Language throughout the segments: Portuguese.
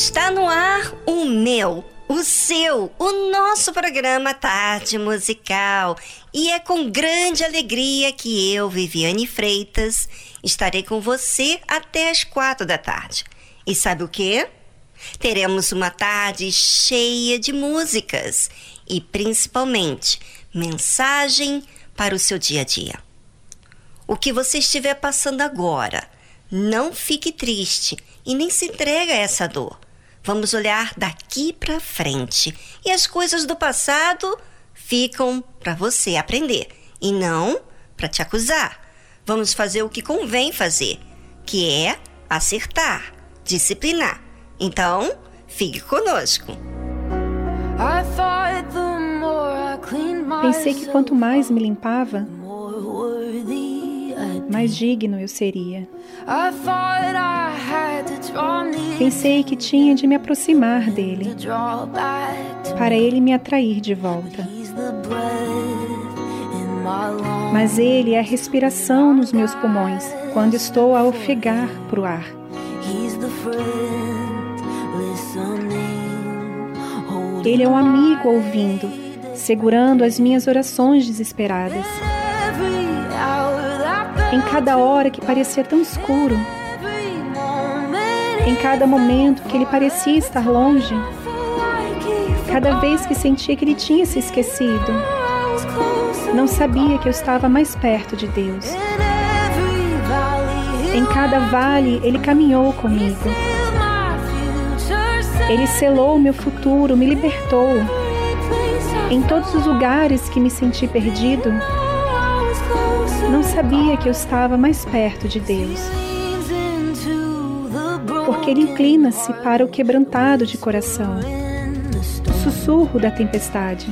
Está no ar o meu, o seu, o nosso programa Tarde Musical. E é com grande alegria que eu, Viviane Freitas, estarei com você até as quatro da tarde. E sabe o que? Teremos uma tarde cheia de músicas e principalmente mensagem para o seu dia a dia. O que você estiver passando agora, não fique triste e nem se entrega a essa dor. Vamos olhar daqui para frente e as coisas do passado ficam para você aprender e não para te acusar. Vamos fazer o que convém fazer, que é acertar, disciplinar. Então, fique conosco. Pensei que quanto mais me limpava, mais digno eu seria. Pensei que tinha de me aproximar dele, para ele me atrair de volta. Mas ele é a respiração nos meus pulmões quando estou a ofegar para o ar. Ele é um amigo ouvindo, segurando as minhas orações desesperadas. Em cada hora que parecia tão escuro, em cada momento que ele parecia estar longe, cada vez que sentia que ele tinha se esquecido, não sabia que eu estava mais perto de Deus. Em cada vale, Ele caminhou comigo. Ele selou meu futuro, me libertou. Em todos os lugares que me senti perdido, não sabia que eu estava mais perto de Deus. Porque Ele inclina-se para o quebrantado de coração, o sussurro da tempestade.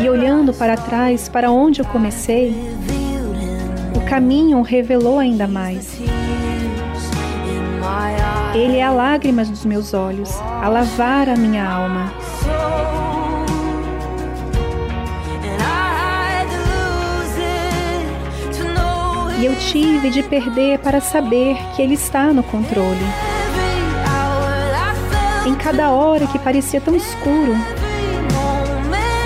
E olhando para trás, para onde eu comecei, o caminho revelou ainda mais. Ele é a lágrima dos meus olhos, a lavar a minha alma. E eu tive de perder para saber que Ele está no controle. Em cada hora que parecia tão escuro,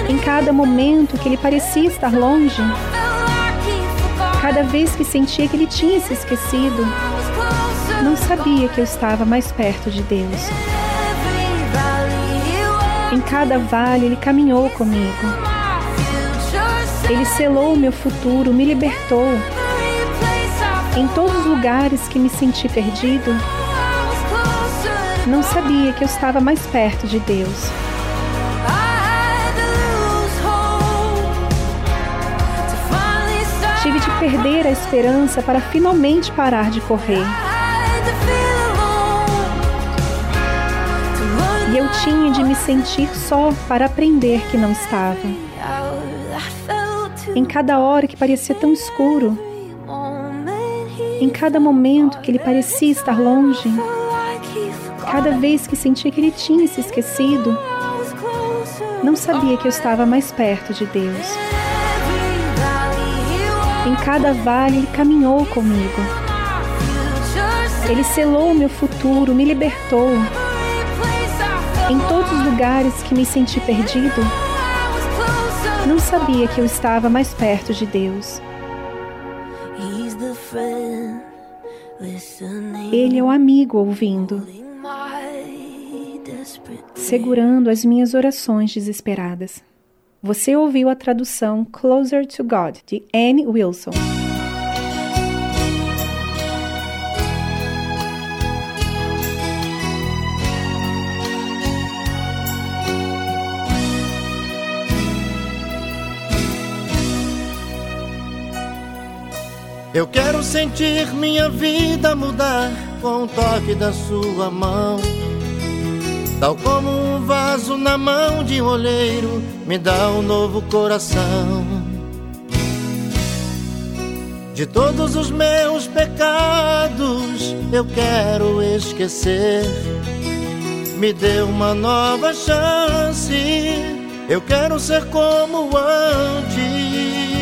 em cada momento que Ele parecia estar longe, cada vez que sentia que Ele tinha se esquecido, não sabia que eu estava mais perto de Deus. Em cada vale Ele caminhou comigo. Ele selou meu futuro, me libertou em todos os lugares que me senti perdido, não sabia que eu estava mais perto de Deus. Tive de perder a esperança para finalmente parar de correr. E eu tinha de me sentir só para aprender que não estava. Em cada hora que parecia tão escuro, em cada momento que ele parecia estar longe, cada vez que sentia que ele tinha se esquecido, não sabia que eu estava mais perto de Deus. Em cada vale ele caminhou comigo. Ele selou o meu futuro, me libertou. Em todos os lugares que me senti perdido, não sabia que eu estava mais perto de Deus. Ele é o amigo ouvindo, segurando as minhas orações desesperadas. Você ouviu a tradução Closer to God, de Anne Wilson. Eu quero sentir minha vida mudar com o toque da sua mão. Tal como um vaso na mão de um olheiro, me dá um novo coração. De todos os meus pecados, eu quero esquecer. Me dê uma nova chance, eu quero ser como antes.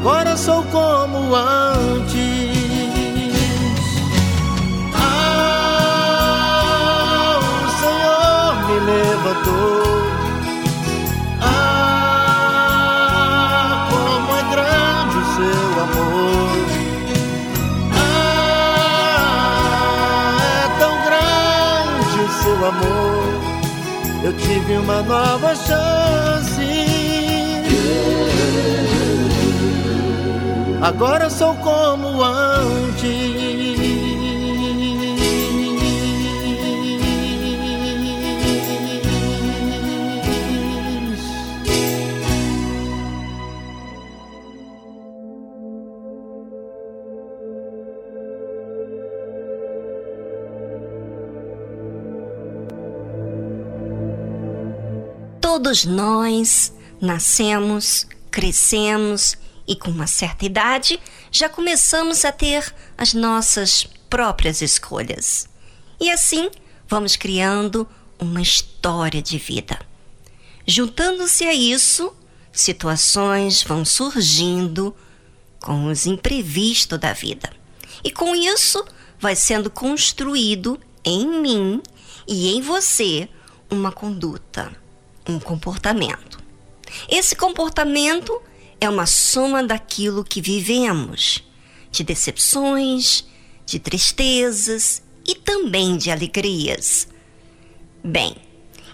Agora sou como antes. Ah, o Senhor me levantou. Ah, como é grande o seu amor. Ah, é tão grande o seu amor eu tive uma nova chance. Agora sou como antes. Todos nós nascemos, crescemos e com uma certa idade já começamos a ter as nossas próprias escolhas. E assim vamos criando uma história de vida. Juntando-se a isso, situações vão surgindo com os imprevistos da vida. E com isso vai sendo construído em mim e em você uma conduta um comportamento. Esse comportamento é uma soma daquilo que vivemos, de decepções, de tristezas e também de alegrias. Bem,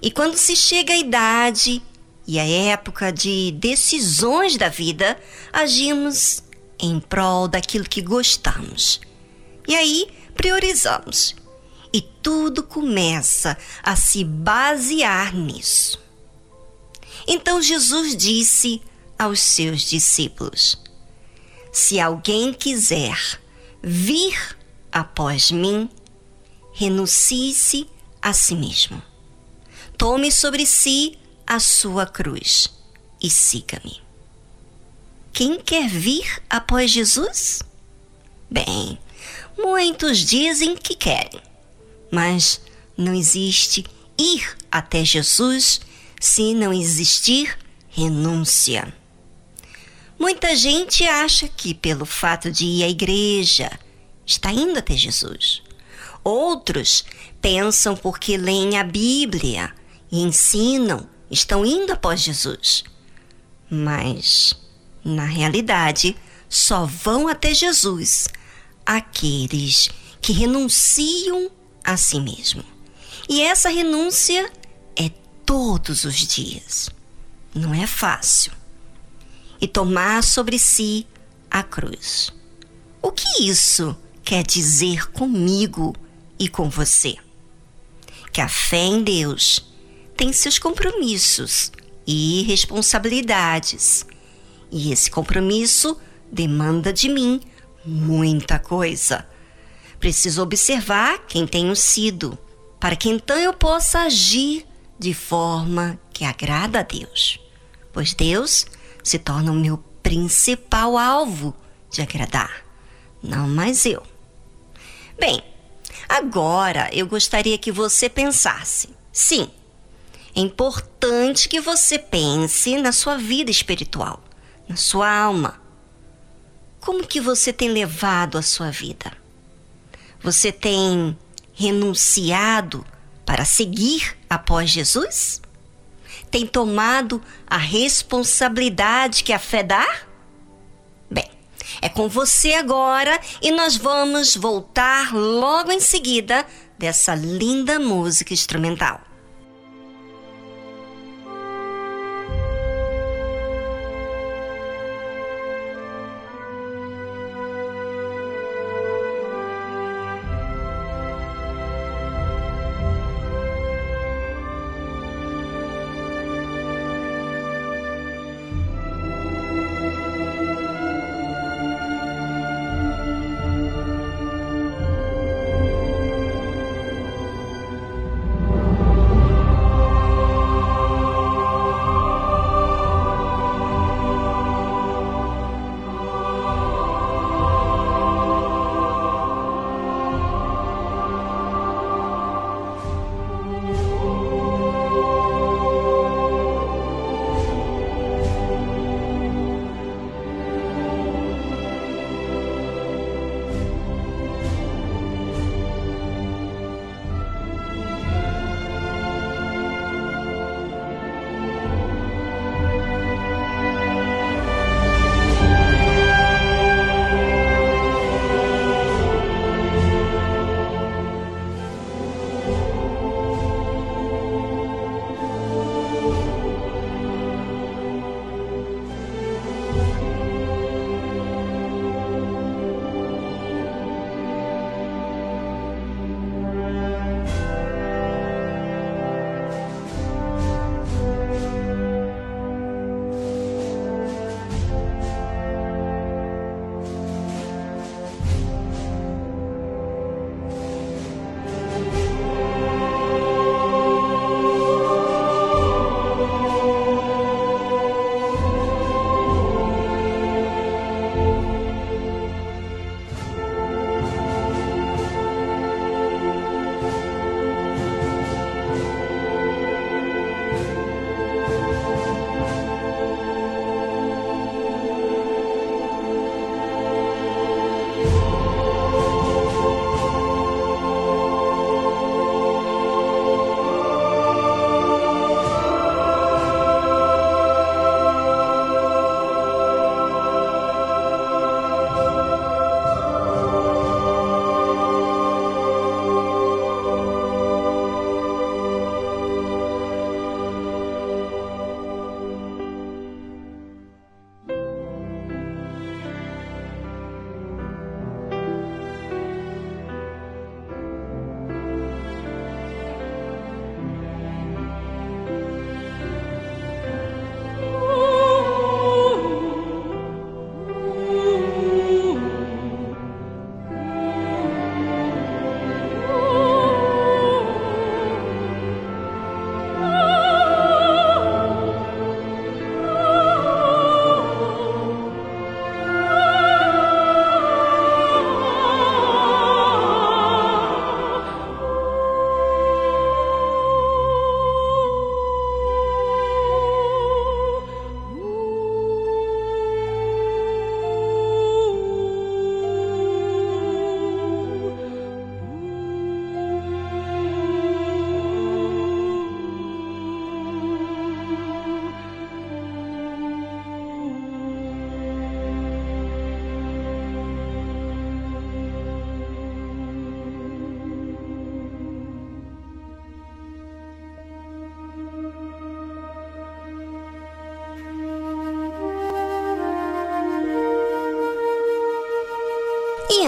e quando se chega à idade e a época de decisões da vida, agimos em prol daquilo que gostamos. E aí priorizamos. E tudo começa a se basear nisso. Então Jesus disse aos seus discípulos: Se alguém quiser vir após mim, renuncie-se a si mesmo. Tome sobre si a sua cruz e siga-me. Quem quer vir após Jesus? Bem, muitos dizem que querem, mas não existe ir até Jesus se não existir renúncia. Muita gente acha que, pelo fato de ir à igreja, está indo até Jesus. Outros pensam porque leem a Bíblia e ensinam, estão indo após Jesus. Mas, na realidade, só vão até Jesus aqueles que renunciam a si mesmo. E essa renúncia todos os dias. Não é fácil. E tomar sobre si a cruz. O que isso quer dizer comigo e com você? Que a fé em Deus tem seus compromissos e responsabilidades. E esse compromisso demanda de mim muita coisa. Preciso observar quem tenho sido, para que então eu possa agir de forma que agrada a Deus, pois Deus se torna o meu principal alvo de agradar, não mais eu. Bem, agora eu gostaria que você pensasse. Sim, é importante que você pense na sua vida espiritual, na sua alma. Como que você tem levado a sua vida? Você tem renunciado para seguir após Jesus? Tem tomado a responsabilidade que a fé dá? Bem, é com você agora e nós vamos voltar logo em seguida dessa linda música instrumental.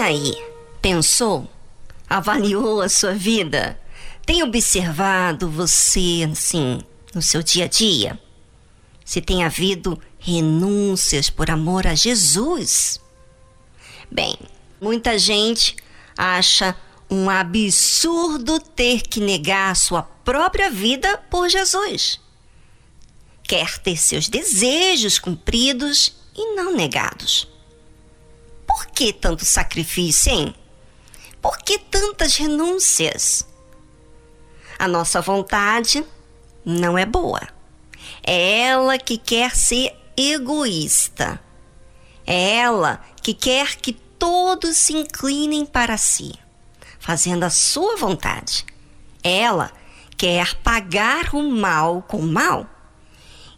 Aí, pensou? Avaliou a sua vida? Tem observado você, assim, no seu dia a dia? Se tem havido renúncias por amor a Jesus? Bem, muita gente acha um absurdo ter que negar a sua própria vida por Jesus. Quer ter seus desejos cumpridos e não negados. Por que tanto sacrifício, hein? Por que tantas renúncias? A nossa vontade não é boa. É ela que quer ser egoísta. É ela que quer que todos se inclinem para si fazendo a sua vontade. Ela quer pagar o mal com o mal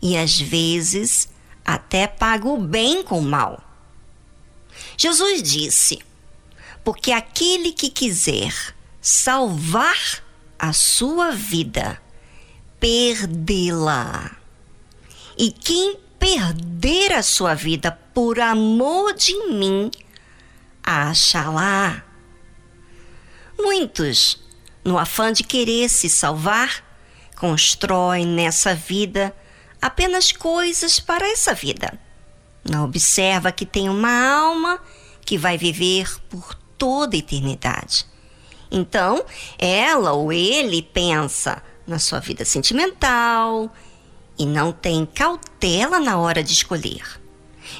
e às vezes até paga o bem com o mal. Jesus disse: Porque aquele que quiser salvar a sua vida, perdê-la. E quem perder a sua vida por amor de mim, achá-la. Muitos, no afã de querer se salvar, constroem nessa vida apenas coisas para essa vida. Observa que tem uma alma que vai viver por toda a eternidade. Então, ela ou ele pensa na sua vida sentimental e não tem cautela na hora de escolher.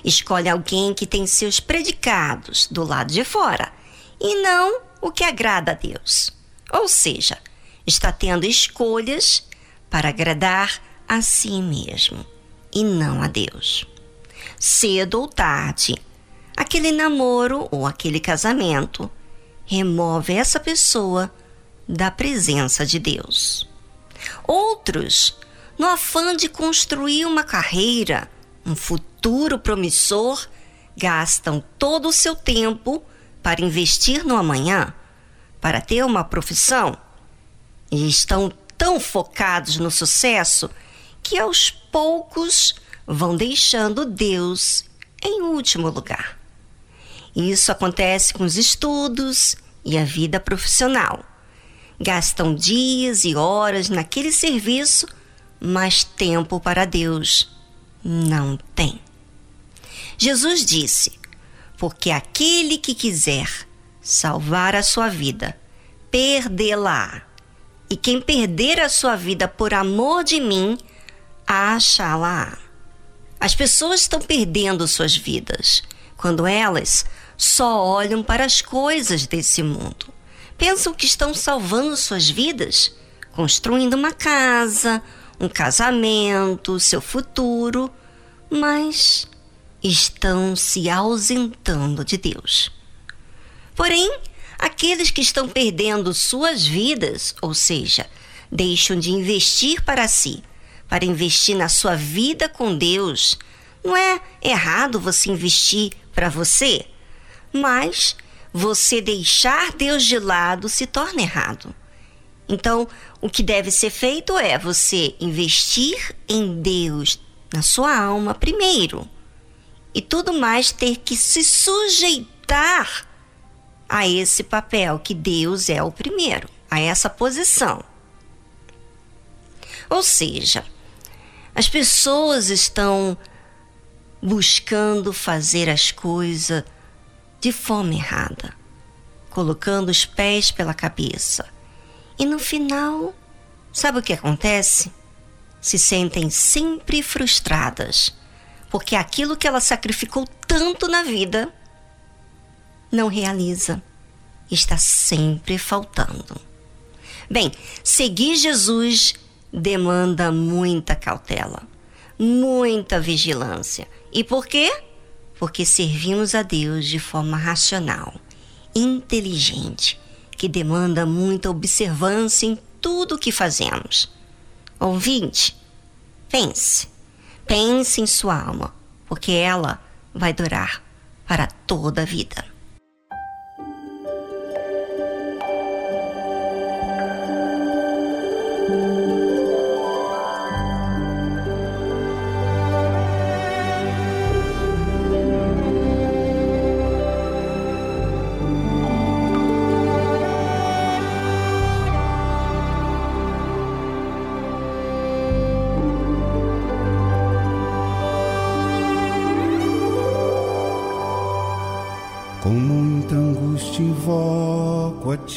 Escolhe alguém que tem seus predicados do lado de fora e não o que agrada a Deus. Ou seja, está tendo escolhas para agradar a si mesmo e não a Deus. Cedo ou tarde, aquele namoro ou aquele casamento remove essa pessoa da presença de Deus. Outros, no afã de construir uma carreira, um futuro promissor, gastam todo o seu tempo para investir no amanhã, para ter uma profissão, e estão tão focados no sucesso que aos poucos vão deixando Deus em último lugar. Isso acontece com os estudos e a vida profissional. Gastam dias e horas naquele serviço, mas tempo para Deus não tem. Jesus disse: porque aquele que quiser salvar a sua vida, perdê-la. E quem perder a sua vida por amor de mim, achá-la. As pessoas estão perdendo suas vidas quando elas só olham para as coisas desse mundo. Pensam que estão salvando suas vidas, construindo uma casa, um casamento, seu futuro, mas estão se ausentando de Deus. Porém, aqueles que estão perdendo suas vidas, ou seja, deixam de investir para si, para investir na sua vida com Deus, não é errado você investir para você, mas você deixar Deus de lado se torna errado. Então, o que deve ser feito é você investir em Deus, na sua alma primeiro e tudo mais ter que se sujeitar a esse papel, que Deus é o primeiro, a essa posição. Ou seja, as pessoas estão buscando fazer as coisas de forma errada, colocando os pés pela cabeça. E no final, sabe o que acontece? Se sentem sempre frustradas porque aquilo que ela sacrificou tanto na vida não realiza, está sempre faltando. Bem, seguir Jesus demanda muita cautela, muita vigilância. E por quê? Porque servimos a Deus de forma racional, inteligente, que demanda muita observância em tudo o que fazemos. Ouvinte, pense Pense em sua alma, porque ela vai durar para toda a vida.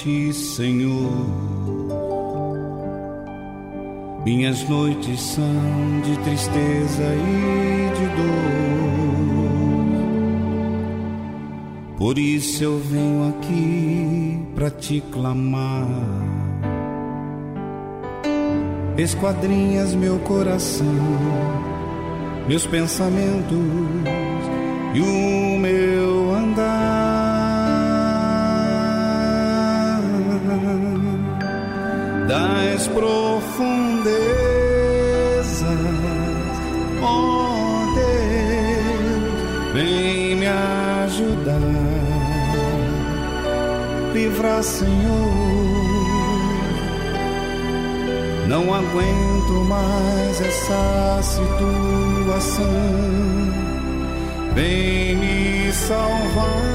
Ti, Senhor. Minhas noites são de tristeza e de dor. Por isso eu venho aqui para te clamar. Esquadrinhas meu coração, meus pensamentos e o meu das profundezas, oh Deus, vem me ajudar, livrar, Senhor. Não aguento mais essa situação vem me salvar.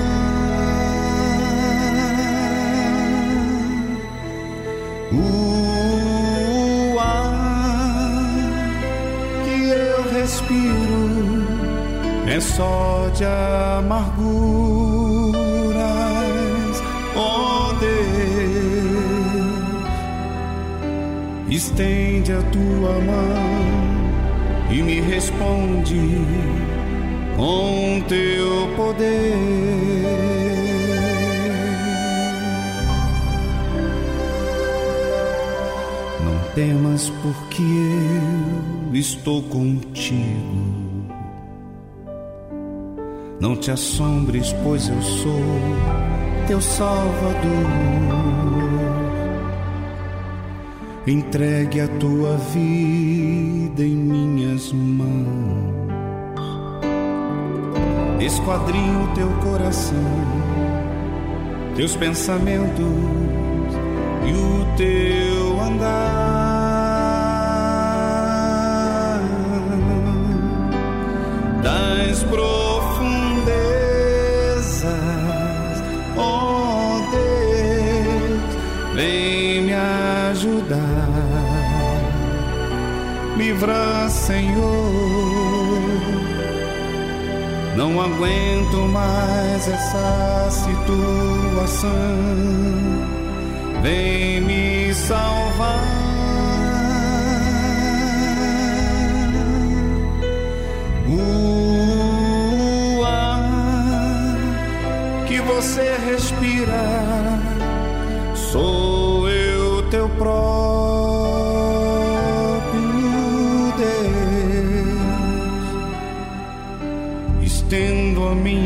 O é só de amarguras. Oh Deus, estende a tua mão e me responde com teu poder. Temas, porque eu estou contigo. Não te assombres, pois eu sou teu Salvador. Entregue a tua vida em minhas mãos esquadrinho teu coração, teus pensamentos e o teu andar das profundezas, ajudar, livra, Senhor não aguento mais essa situação. Vem me salvar. O ar que você respira,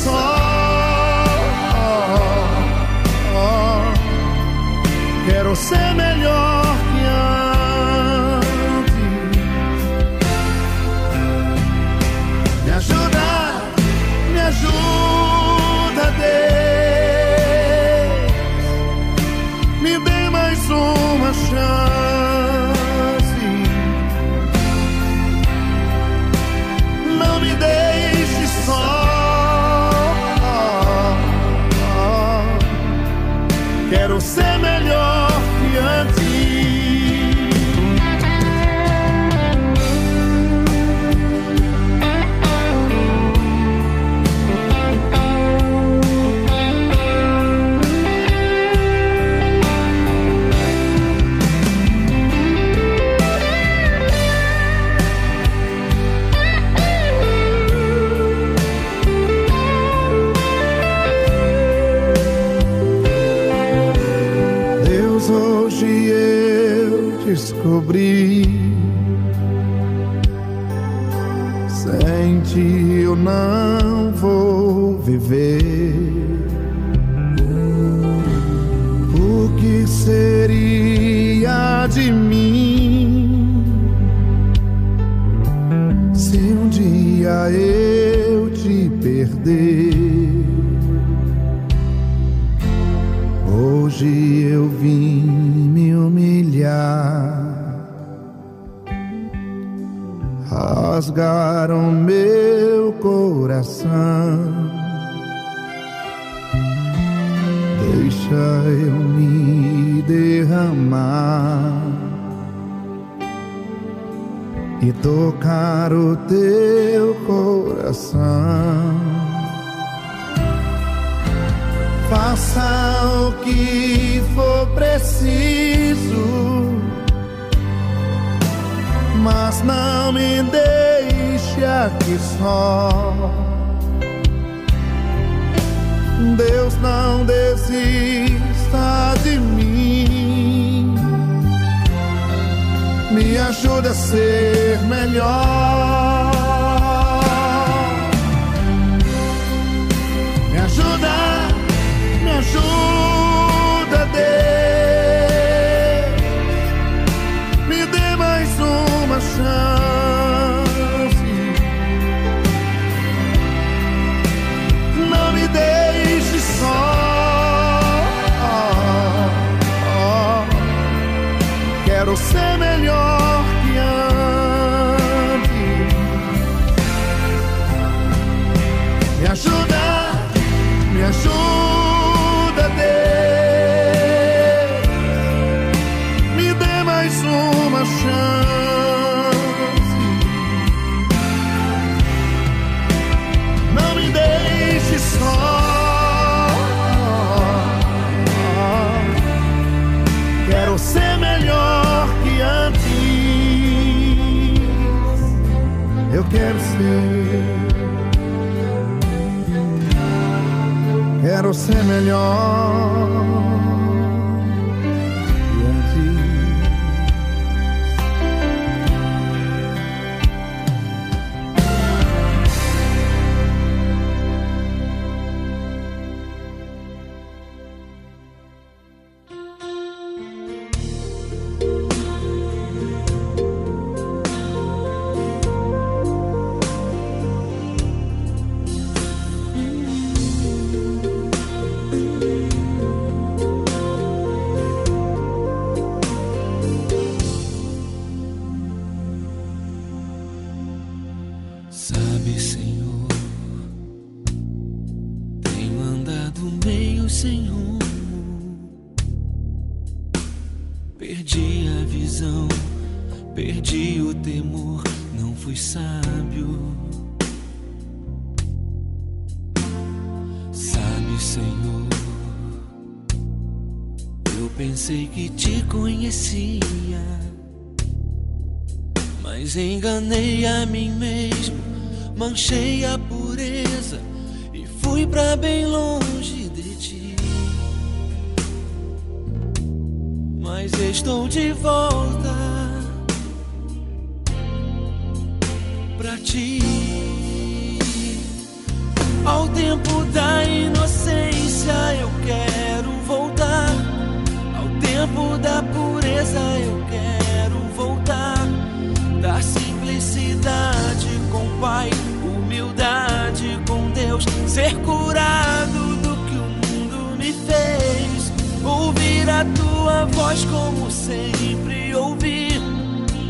Só. Quero ser melhor O que seria de mim se um dia eu te perder? Hoje eu vim me humilhar. rasgaram meu coração. Deixa eu me derramar e tocar o teu coração. Faça o que for preciso mas não me deixe aqui só. Deus não desista de mim. Me ajuda a ser melhor. Me ajuda, me ajuda, Quero ser melhor. Quero ser melhor. enganei a mim mesmo, manchei a pureza e fui para bem longe de ti. Mas estou de volta tempo da pureza eu quero voltar. Da simplicidade com o Pai, humildade com Deus, ser curado do que o mundo me fez, ouvir a tua voz como sempre ouvi,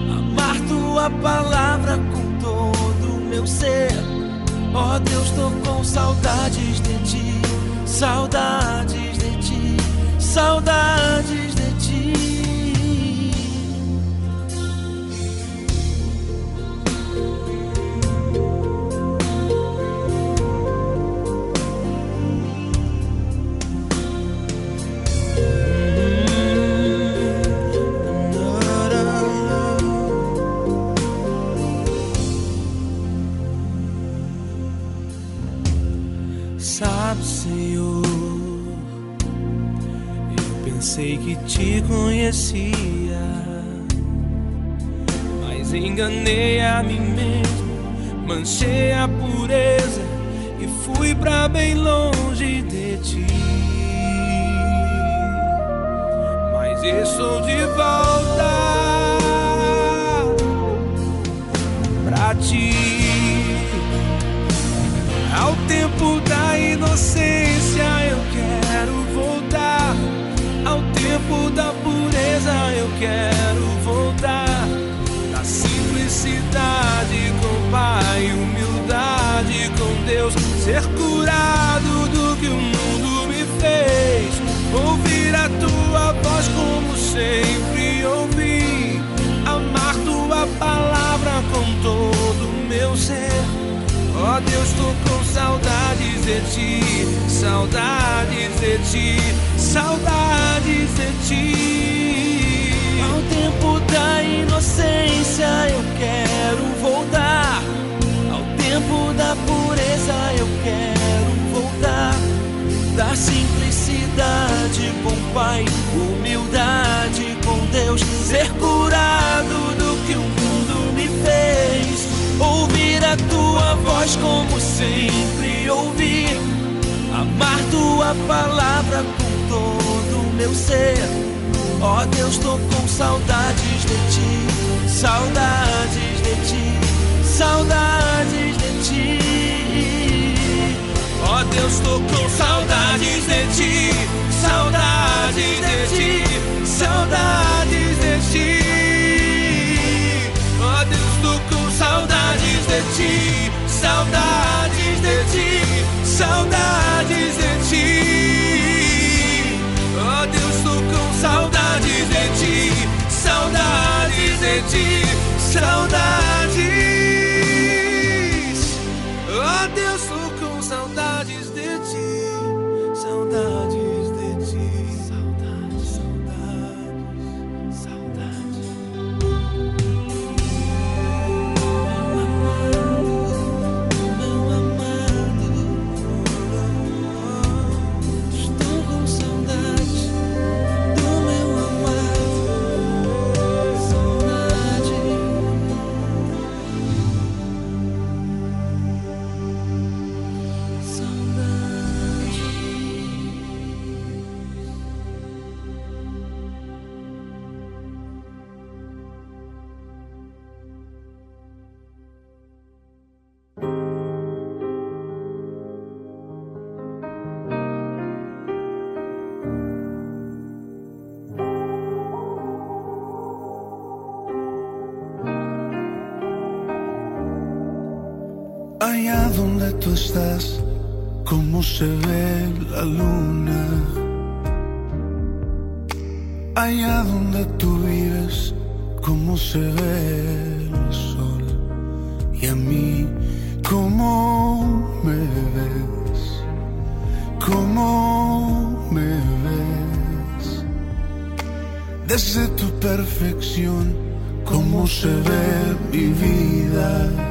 amar tua palavra com todo o meu ser. Ó oh Deus, tô com saudades de ti, saudades de ti, saudades de ti. Deus, tô com saudades de ti, saudades de ti, saudades de ti. Ao tempo da inocência eu quero voltar. Ao tempo da pureza eu quero voltar. Da simplicidade com o Pai, humildade com Deus, ser curado do que fez ouvir a tua voz como sempre ouvi, amar tua palavra com todo o meu ser. Ó oh Deus, tô com saudades de ti, saudades de ti, saudades de ti. Ó oh Deus, tô com saudades de ti, saudades de ti, saudades de ti. Saudades de ti, saudades de ti, saudades de ti. Oh Deus, tô com saudades de ti, saudades de ti, saudades. Oh Deus, tô com saudades de ti, saudades. Donde tú estás, cómo se ve la luna. Allá donde tú vives, cómo se ve el sol. Y a mí, cómo me ves, cómo me ves. Desde tu perfección, cómo se ve mi vida.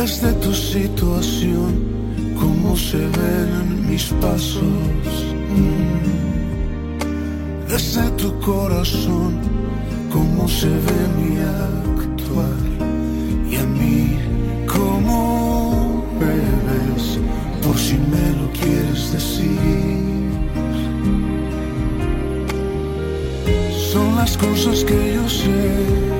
Desde tu situación, cómo se ven mis pasos. Mm. Desde tu corazón, cómo se ve mi actuar. Y a mí, cómo me ves, por si me lo quieres decir. Son las cosas que yo sé.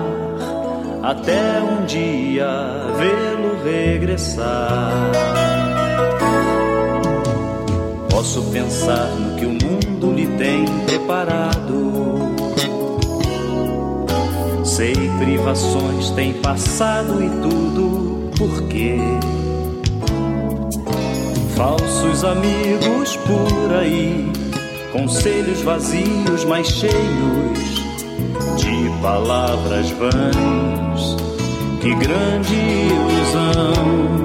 até um dia vê-lo regressar. Posso pensar no que o mundo lhe tem preparado. Sei privações tem passado e tudo por quê? Falsos amigos por aí, conselhos vazios, mas cheios palavras vãs. Que grande ilusão!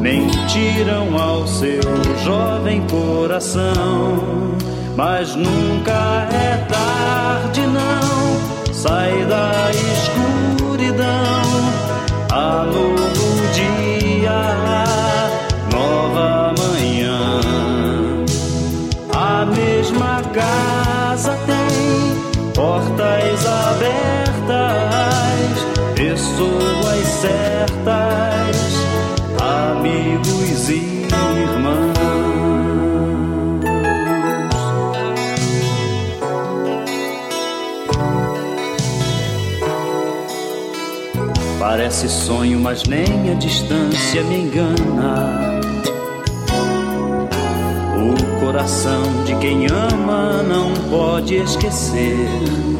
Mentiram ao seu jovem coração, mas nunca é tarde, não. Sai da escuridão, há novo pessoas certas, amigos e irmãos. Parece sonho, mas nem a distância me engana. O coração de quem ama não pode esquecer.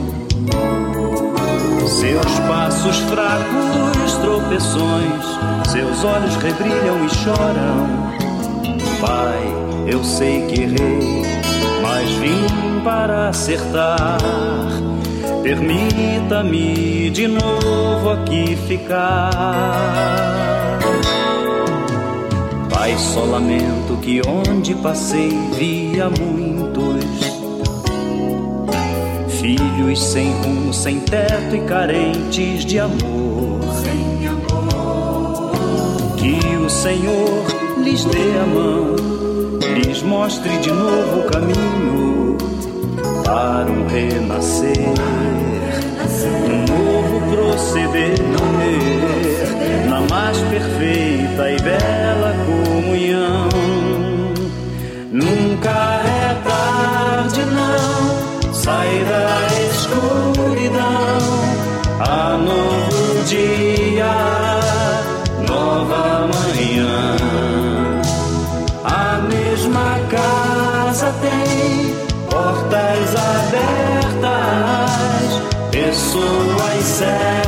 Seus passos fracos, tropeções, seus olhos rebrilham e choram. Pai, eu sei que errei, mas vim para acertar. Permita-me de novo aqui ficar. Pai, só lamento que onde passei via muitos filhos sem rumo, sem teto e carentes de amor. Sem amor. Que o Senhor lhes dê a mão, lhes mostre de novo o caminho para um renascer, um novo proceder na mais perfeita e bela pessoas certas,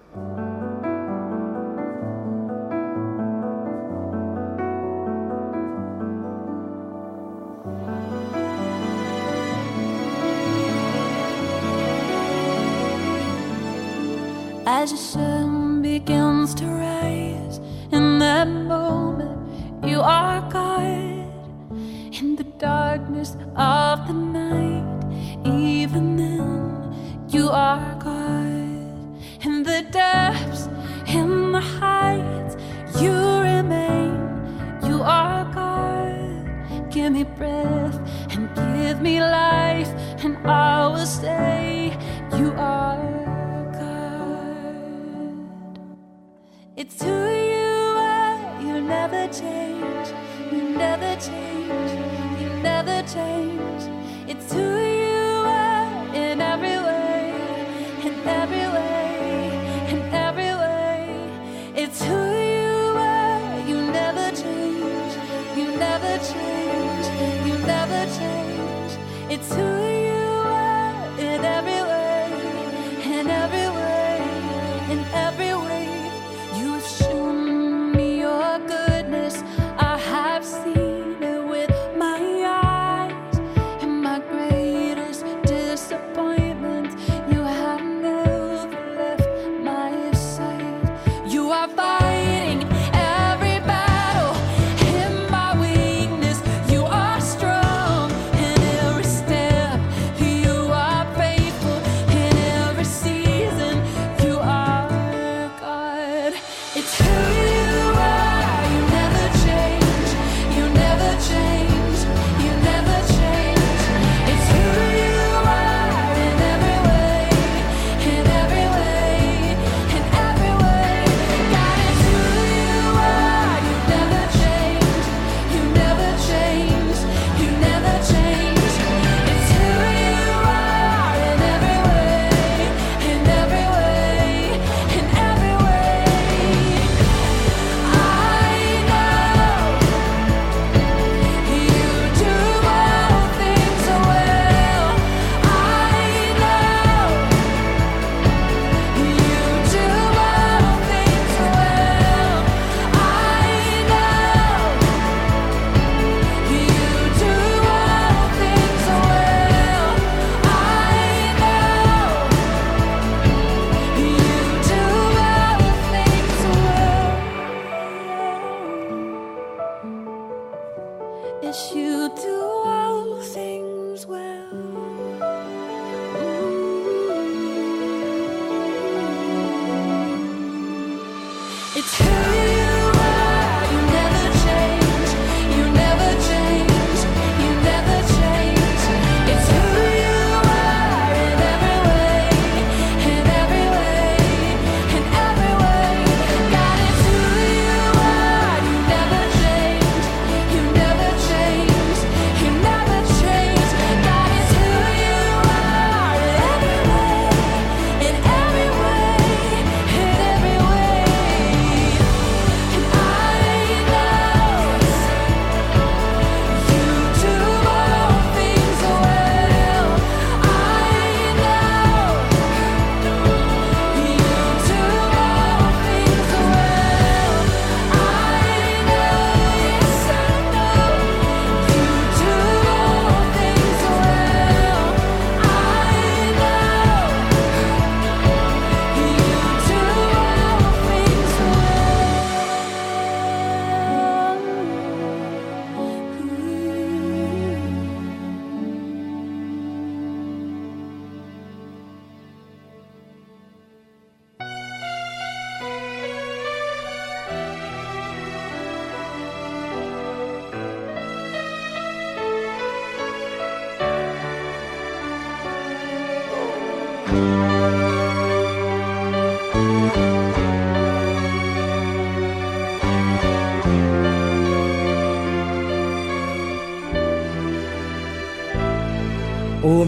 You are God. It's too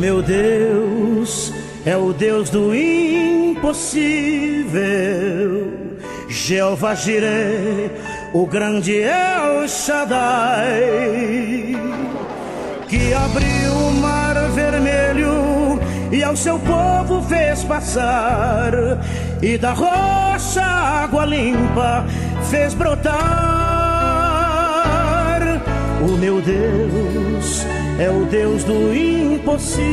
meu Deus é o Deus do impossível. Jeová Jireh, o grande El Shaddai, que abriu o mar vermelho e ao seu povo fez passar, e da rocha água limpa fez brotar. O meu Deus é o Deus do impossível,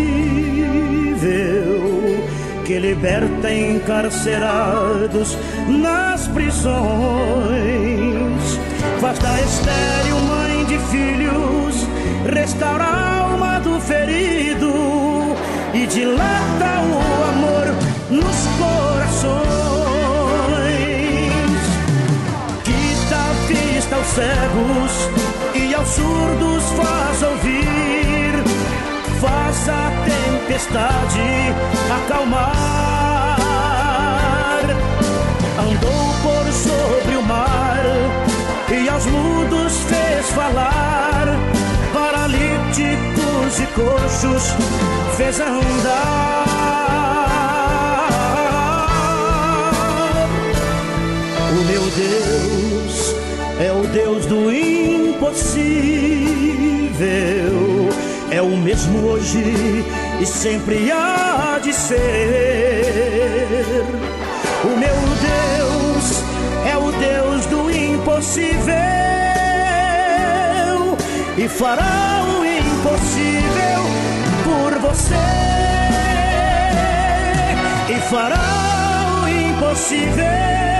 que liberta encarcerados nas prisões, faz da estéreo mãe de filhos, restaura a alma do ferido e dilata o amor nos corações. Cegos e aos surdos faz ouvir, faz a tempestade acalmar. Andou por sobre o mar e aos mudos fez falar, paralíticos e coxos fez andar. O meu Deus é o Deus do impossível, é o mesmo hoje e sempre há de ser. O meu Deus é o Deus do impossível e fará o impossível por você e fará o impossível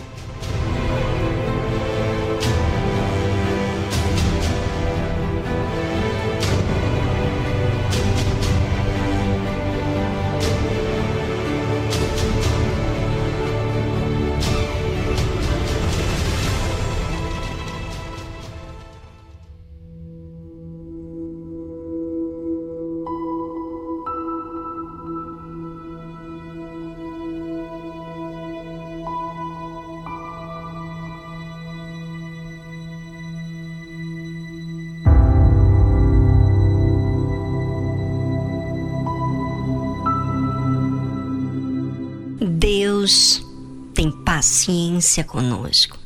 Paciência conosco,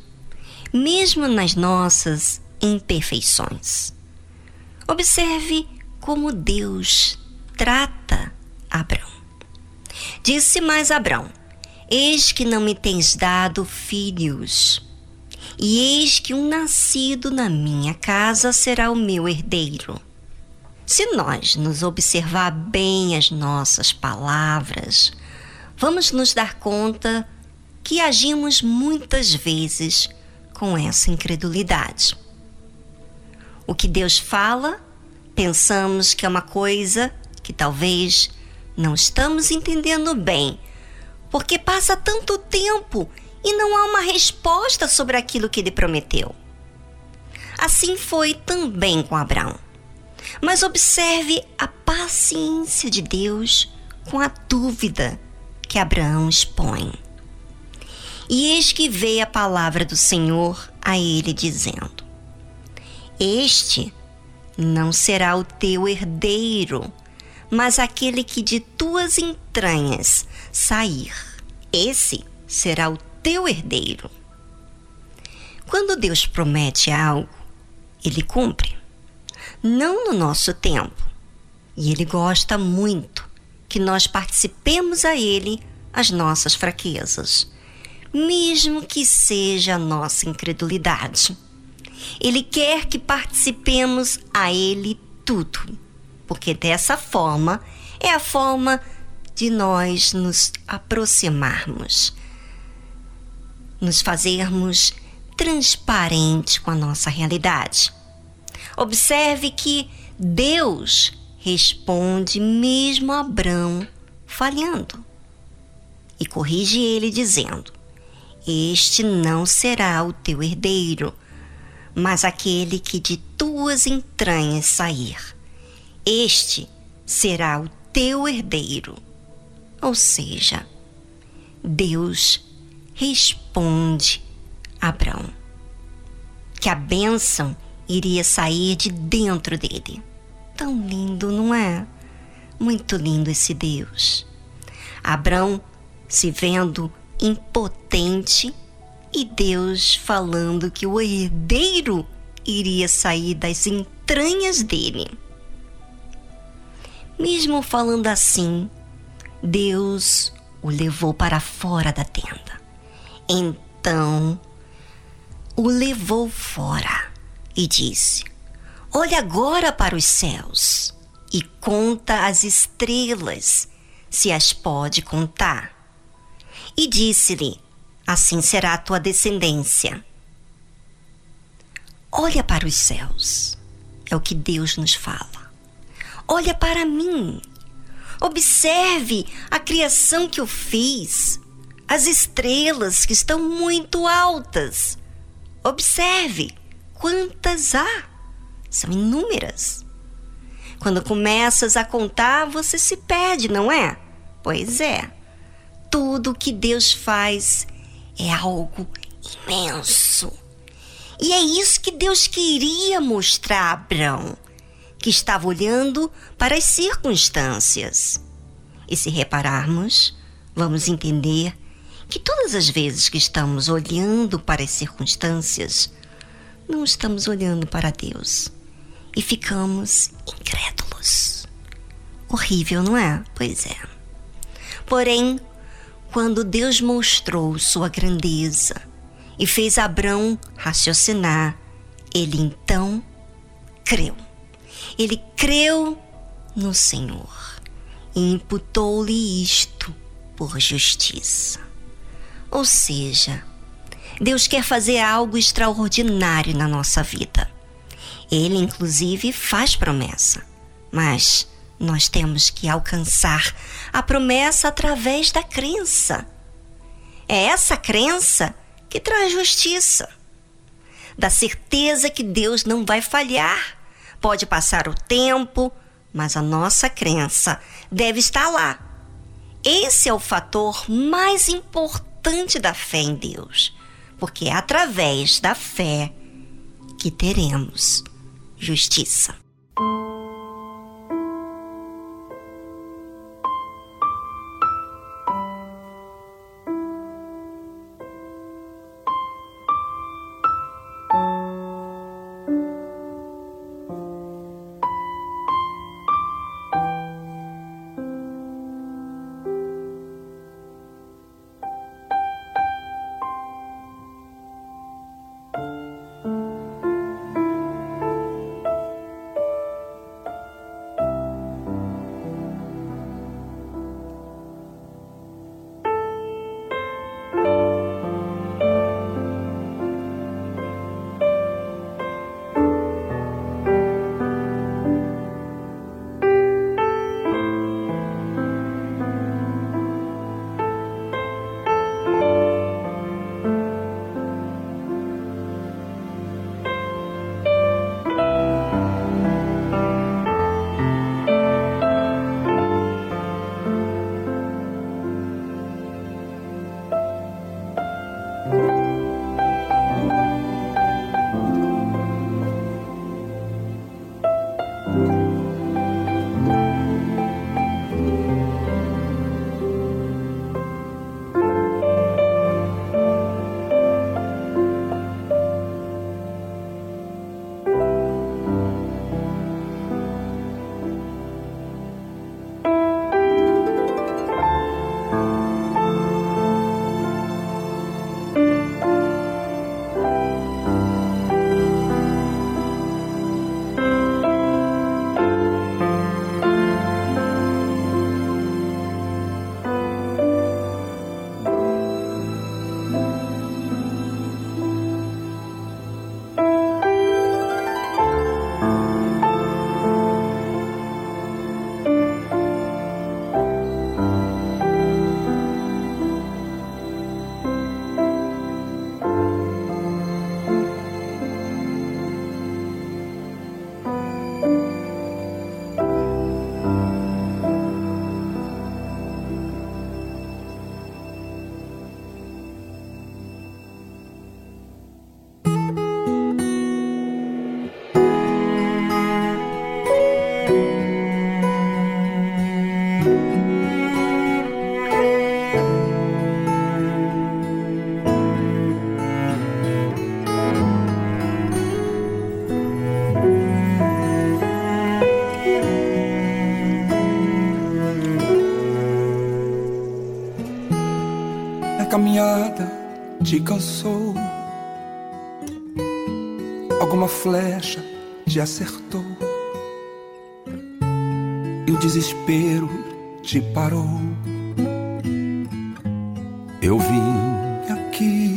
mesmo nas nossas imperfeições. Observe como Deus trata Abraão. Disse mais Abraão: Eis que não me tens dado filhos, e eis que um nascido na minha casa será o meu herdeiro. Se nós nos observar bem as nossas palavras, vamos nos dar conta que agimos muitas vezes com essa incredulidade. O que Deus fala, pensamos que é uma coisa que talvez não estamos entendendo bem, porque passa tanto tempo e não há uma resposta sobre aquilo que ele prometeu. Assim foi também com Abraão. Mas observe a paciência de Deus com a dúvida que Abraão expõe. E eis que veio a palavra do Senhor a ele, dizendo: Este não será o teu herdeiro, mas aquele que de tuas entranhas sair. Esse será o teu herdeiro. Quando Deus promete algo, ele cumpre. Não no nosso tempo. E ele gosta muito que nós participemos a ele as nossas fraquezas, mesmo que seja a nossa incredulidade. Ele quer que participemos a Ele tudo, porque dessa forma é a forma de nós nos aproximarmos, nos fazermos transparente com a nossa realidade. Observe que Deus responde mesmo a Abraão falhando e corrige ele dizendo: Este não será o teu herdeiro, mas aquele que de tuas entranhas sair. Este será o teu herdeiro. Ou seja, Deus responde a Abraão que a bênção iria sair de dentro dele. Tão lindo, não é? Muito lindo esse Deus. Abraão se vendo impotente e Deus falando que o herdeiro iria sair das entranhas dele. Mesmo falando assim, Deus o levou para fora da tenda. Então, o levou fora e disse: Olha agora para os céus e conta as estrelas, se as pode contar. E disse-lhe: Assim será a tua descendência. Olha para os céus, é o que Deus nos fala. Olha para mim. Observe a criação que eu fiz, as estrelas que estão muito altas. Observe quantas há. São inúmeras. Quando começas a contar, você se perde, não é? Pois é. Tudo que Deus faz é algo imenso. E é isso que Deus queria mostrar a Abraão, que estava olhando para as circunstâncias. E se repararmos, vamos entender que todas as vezes que estamos olhando para as circunstâncias, não estamos olhando para Deus e ficamos incrédulos. Horrível, não é? Pois é. Porém, quando Deus mostrou sua grandeza e fez Abrão raciocinar, ele então creu. Ele creu no Senhor e imputou-lhe isto por justiça. Ou seja, Deus quer fazer algo extraordinário na nossa vida. Ele, inclusive, faz promessa, mas nós temos que alcançar a promessa através da crença. É essa crença que traz justiça. Da certeza que Deus não vai falhar. Pode passar o tempo, mas a nossa crença deve estar lá. Esse é o fator mais importante da fé em Deus, porque é através da fé que teremos justiça. Estrada te cansou, alguma flecha te acertou. E o desespero te parou. Eu vim aqui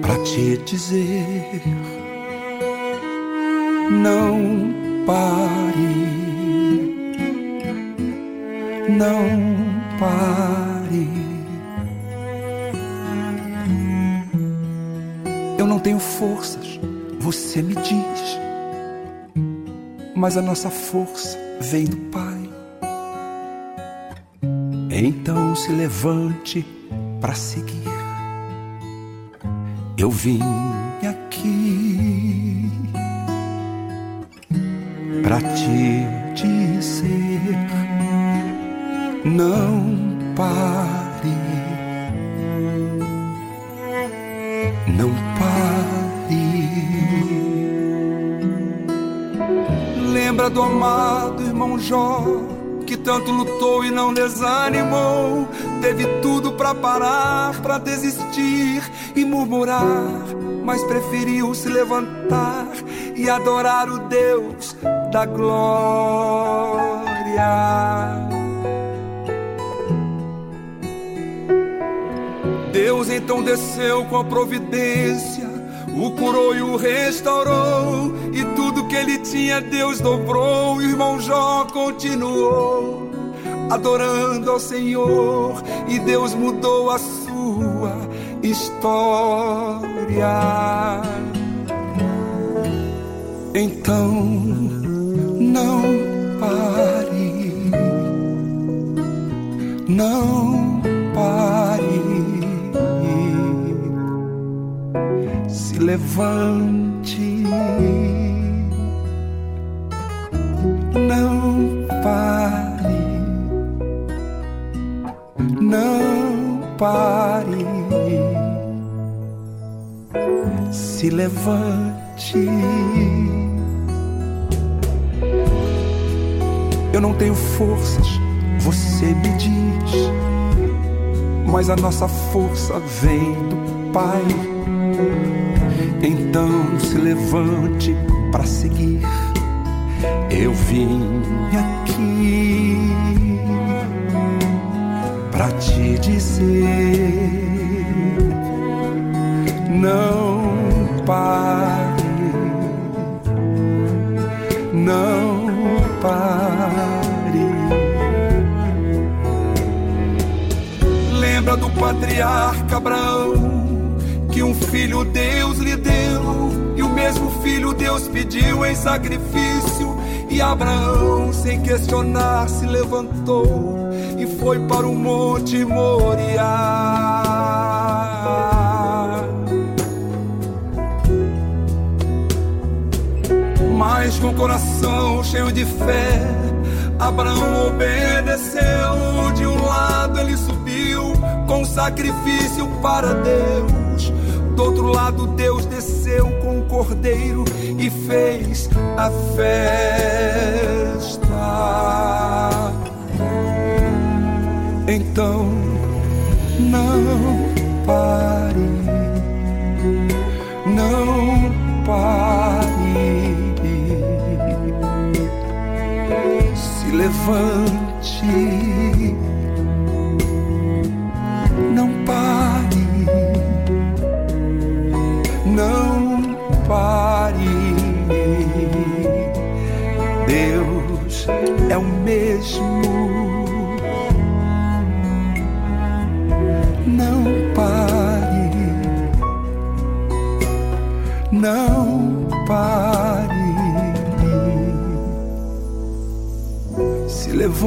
pra te dizer: não pare, não pare. Eu não tenho forças, você me diz mas a nossa força vem do Pai. Então se levante para seguir. Eu vim aqui para te dizer: não pare, não lembra do amado irmão Jó, que tanto lutou e não desanimou. Teve tudo para parar, para desistir e murmurar, mas preferiu se levantar e adorar o Deus da glória. Deus então desceu com a providência o curou e o restaurou, e tudo que ele tinha Deus dobrou. E o irmão Jó continuou adorando ao Senhor, e Deus mudou a sua história. Então, não pare, não levante. Não pare, não pare. Se levante. Eu não tenho forças, você me diz, mas a nossa força vem do Pai então se levante para seguir. Eu vim aqui para te dizer: não pare, não pare. Lembra do patriarca Abraão? que um filho Deus lhe deu, Deus pediu em sacrifício. E Abraão, sem questionar, se levantou e foi para o Monte Moriá. Mas com o coração cheio de fé, Abraão obedeceu. De um lado ele subiu com sacrifício para Deus do outro lado, Deus desceu com o cordeiro e fez a festa. Então, não pare, não pare, se levante Se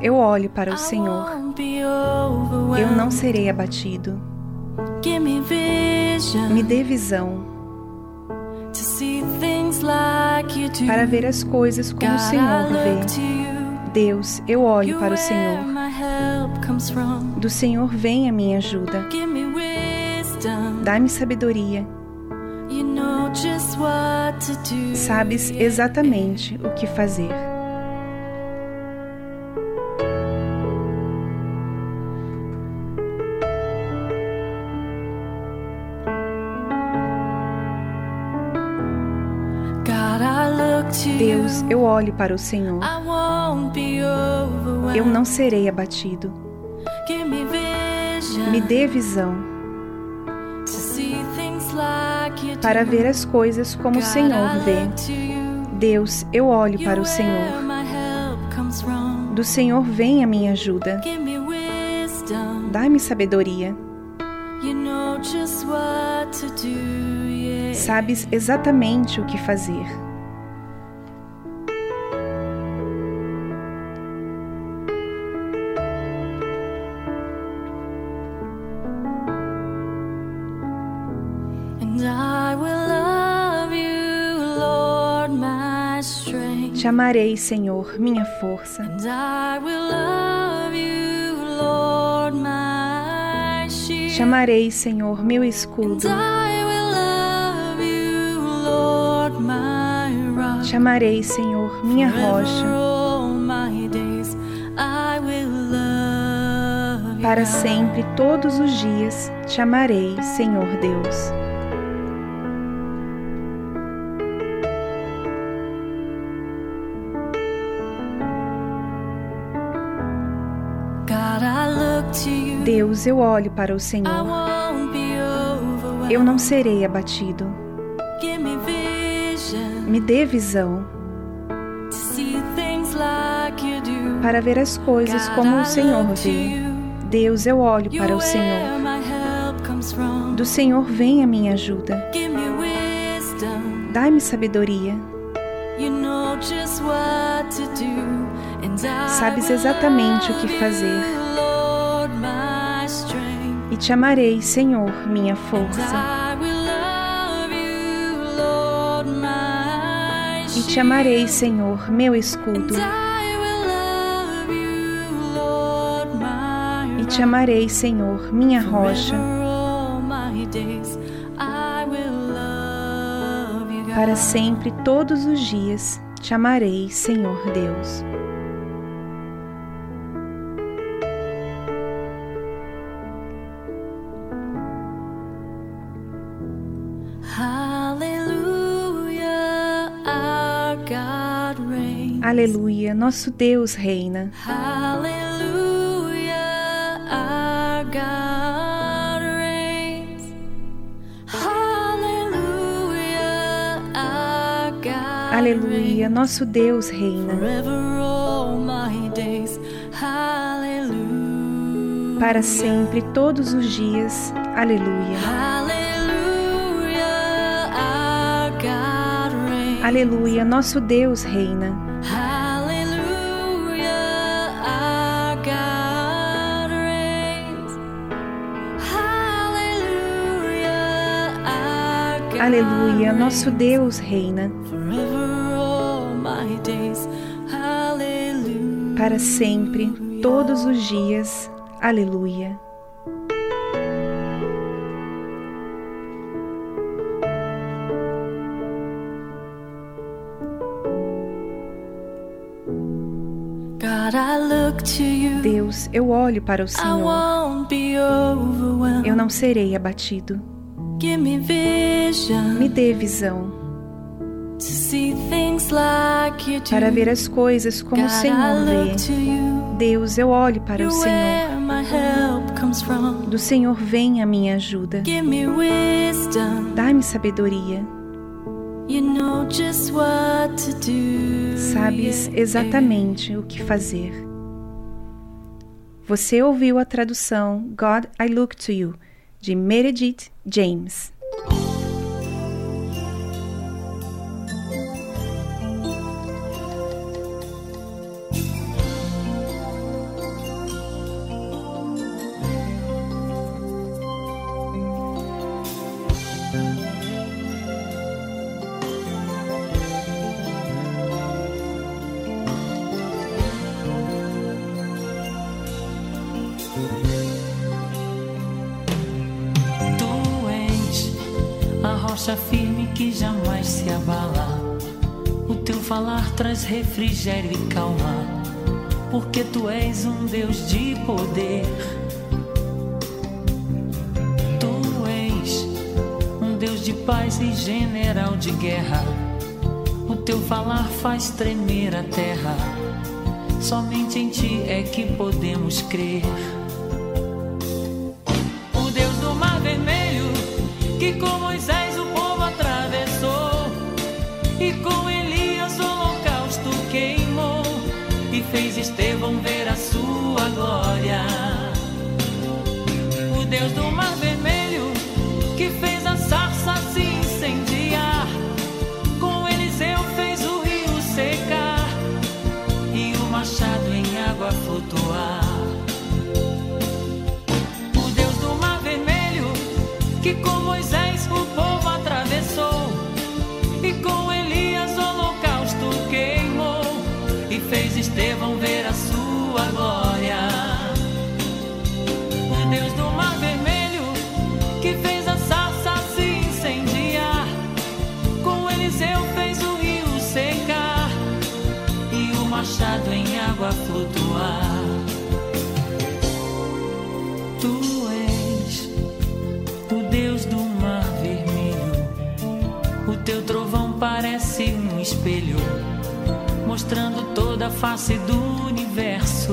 Eu olho para o Senhor. Eu não serei abatido. Me dê visão para ver as coisas como o Senhor vê. Deus, eu olho para o Senhor. Do Senhor vem a minha ajuda. Dá-me sabedoria. Sabes exatamente o que fazer. Eu olho para o Senhor. Eu não serei abatido. Me dê visão para ver as coisas como o Senhor vê. Deus, eu olho para o Senhor. Do Senhor vem a minha ajuda. Dá-me sabedoria. Sabes exatamente o que fazer. Te amarei, Senhor, minha força. Te amarei, Senhor, meu escudo. Te amarei, Senhor, minha rocha. Para sempre, todos os dias, te amarei, Senhor Deus. Deus, eu olho para o Senhor. Eu não serei abatido. Me dê visão para ver as coisas como o Senhor vê. Deus, eu olho para o Senhor. Do Senhor vem a minha ajuda. Dai-me sabedoria. Sabes exatamente o que fazer. Te amarei, Senhor, minha força. E te amarei, Senhor, meu escudo. E te amarei, Senhor, minha rocha. Para sempre, todos os dias, te amarei, Senhor Deus. Aleluia, nosso Deus reina. Aleluia, our God reigns. Aleluia, our God Aleluia, nosso Deus reina. Forever all my days. Hallelujah. Para sempre, todos os dias. Aleluia. Hallelujah, our God reigns. Aleluia, nosso Deus reina. Aleluia, nosso Deus reina. Para sempre, todos os dias. Aleluia. Deus, eu olho para o Senhor. Eu não serei abatido. Give me vision Me dê visão para ver as coisas como o Senhor vê. Deus, eu olho para o Senhor. Do Senhor vem a minha ajuda. Give me wisdom. Dai-me sabedoria. Sabes exatamente o que fazer. Você ouviu a tradução God I Look to You, de Meredith James. Traz refrigério e calma, porque tu és um Deus de poder. Tu és um Deus de paz e general de guerra. O teu falar faz tremer a terra. Somente em ti é que podemos crer. Deus do Mar flutuar. Tu és o Deus do mar vermelho. O teu trovão parece um espelho, mostrando toda a face do universo.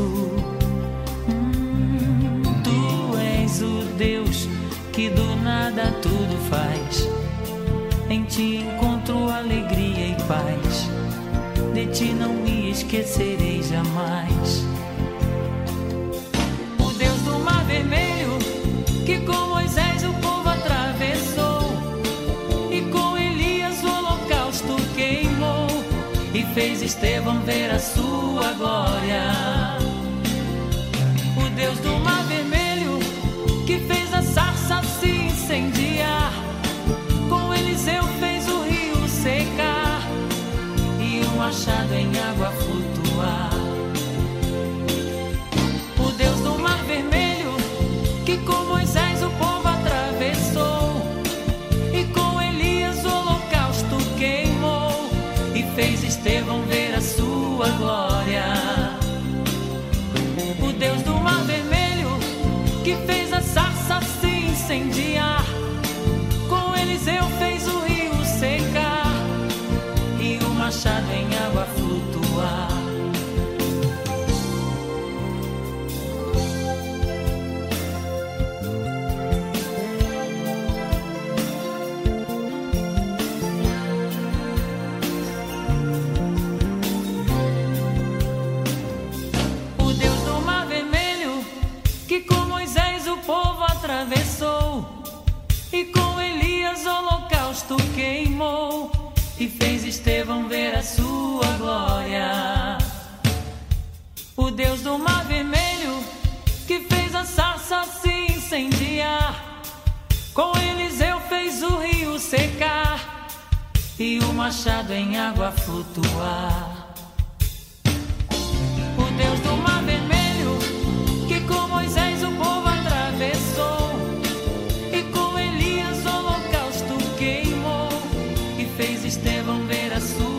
Hum, tu és o Deus que do nada tudo faz. Em ti encontro alegria e paz. De ti não me esquecerei jamais. O Deus do mar vermelho, que com Moisés o povo atravessou. E com Elias o holocausto queimou. E fez Estevão ver a sua glória. Em água flutuar. O Deus do mar vermelho, que com Moisés o povo atravessou e com Elias o holocausto queimou e fez Estevão ver a sua glória. O Deus do mar vermelho, que fez a sarça se incendiar. Do mar vermelho, que fez a sarça se incendiar, com Eliseu fez o rio secar e o machado em água flutuar. O Deus do mar vermelho, que com Moisés o povo atravessou e com Elias o holocausto queimou e fez Estevão ver a sua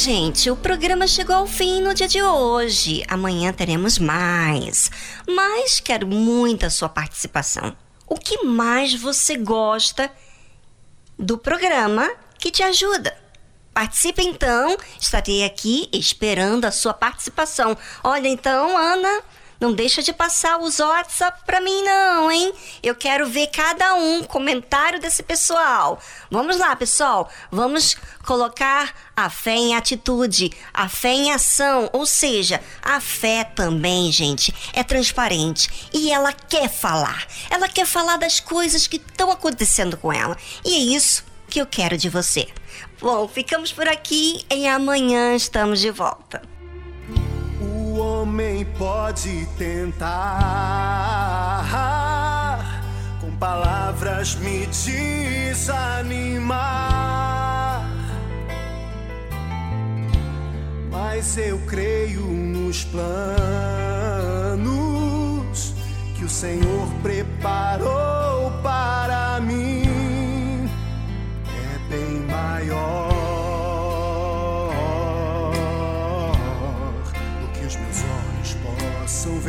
gente, o programa chegou ao fim no dia de hoje. Amanhã teremos mais. Mas quero muito a sua participação. O que mais você gosta do programa que te ajuda? Participe então, estarei aqui esperando a sua participação. Olha então, Ana, não deixa de passar os WhatsApp para mim não, hein? Eu quero ver cada um comentário desse pessoal. Vamos lá, pessoal. Vamos colocar a fé em atitude, a fé em ação, ou seja, a fé também, gente, é transparente e ela quer falar. Ela quer falar das coisas que estão acontecendo com ela. E é isso que eu quero de você. Bom, ficamos por aqui e amanhã estamos de volta homem pode tentar com palavras me desanimar. Mas eu creio nos planos que o Senhor preparou para mim. É bem maior possam.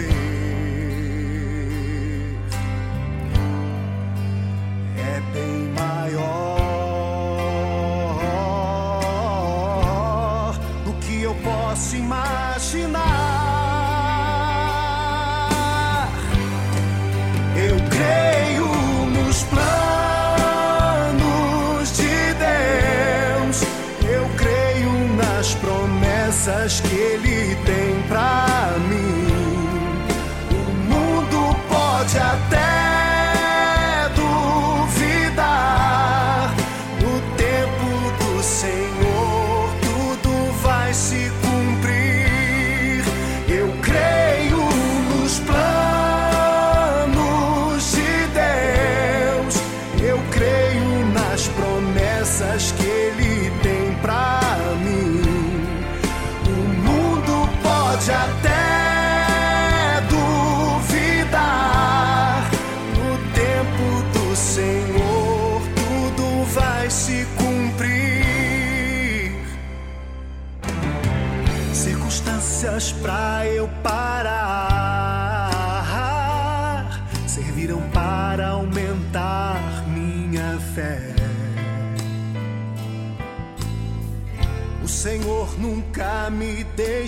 É bem maior do que eu posso imaginar. Eu creio nos planos de Deus, eu creio nas promessas que Ele tem pra mim pode me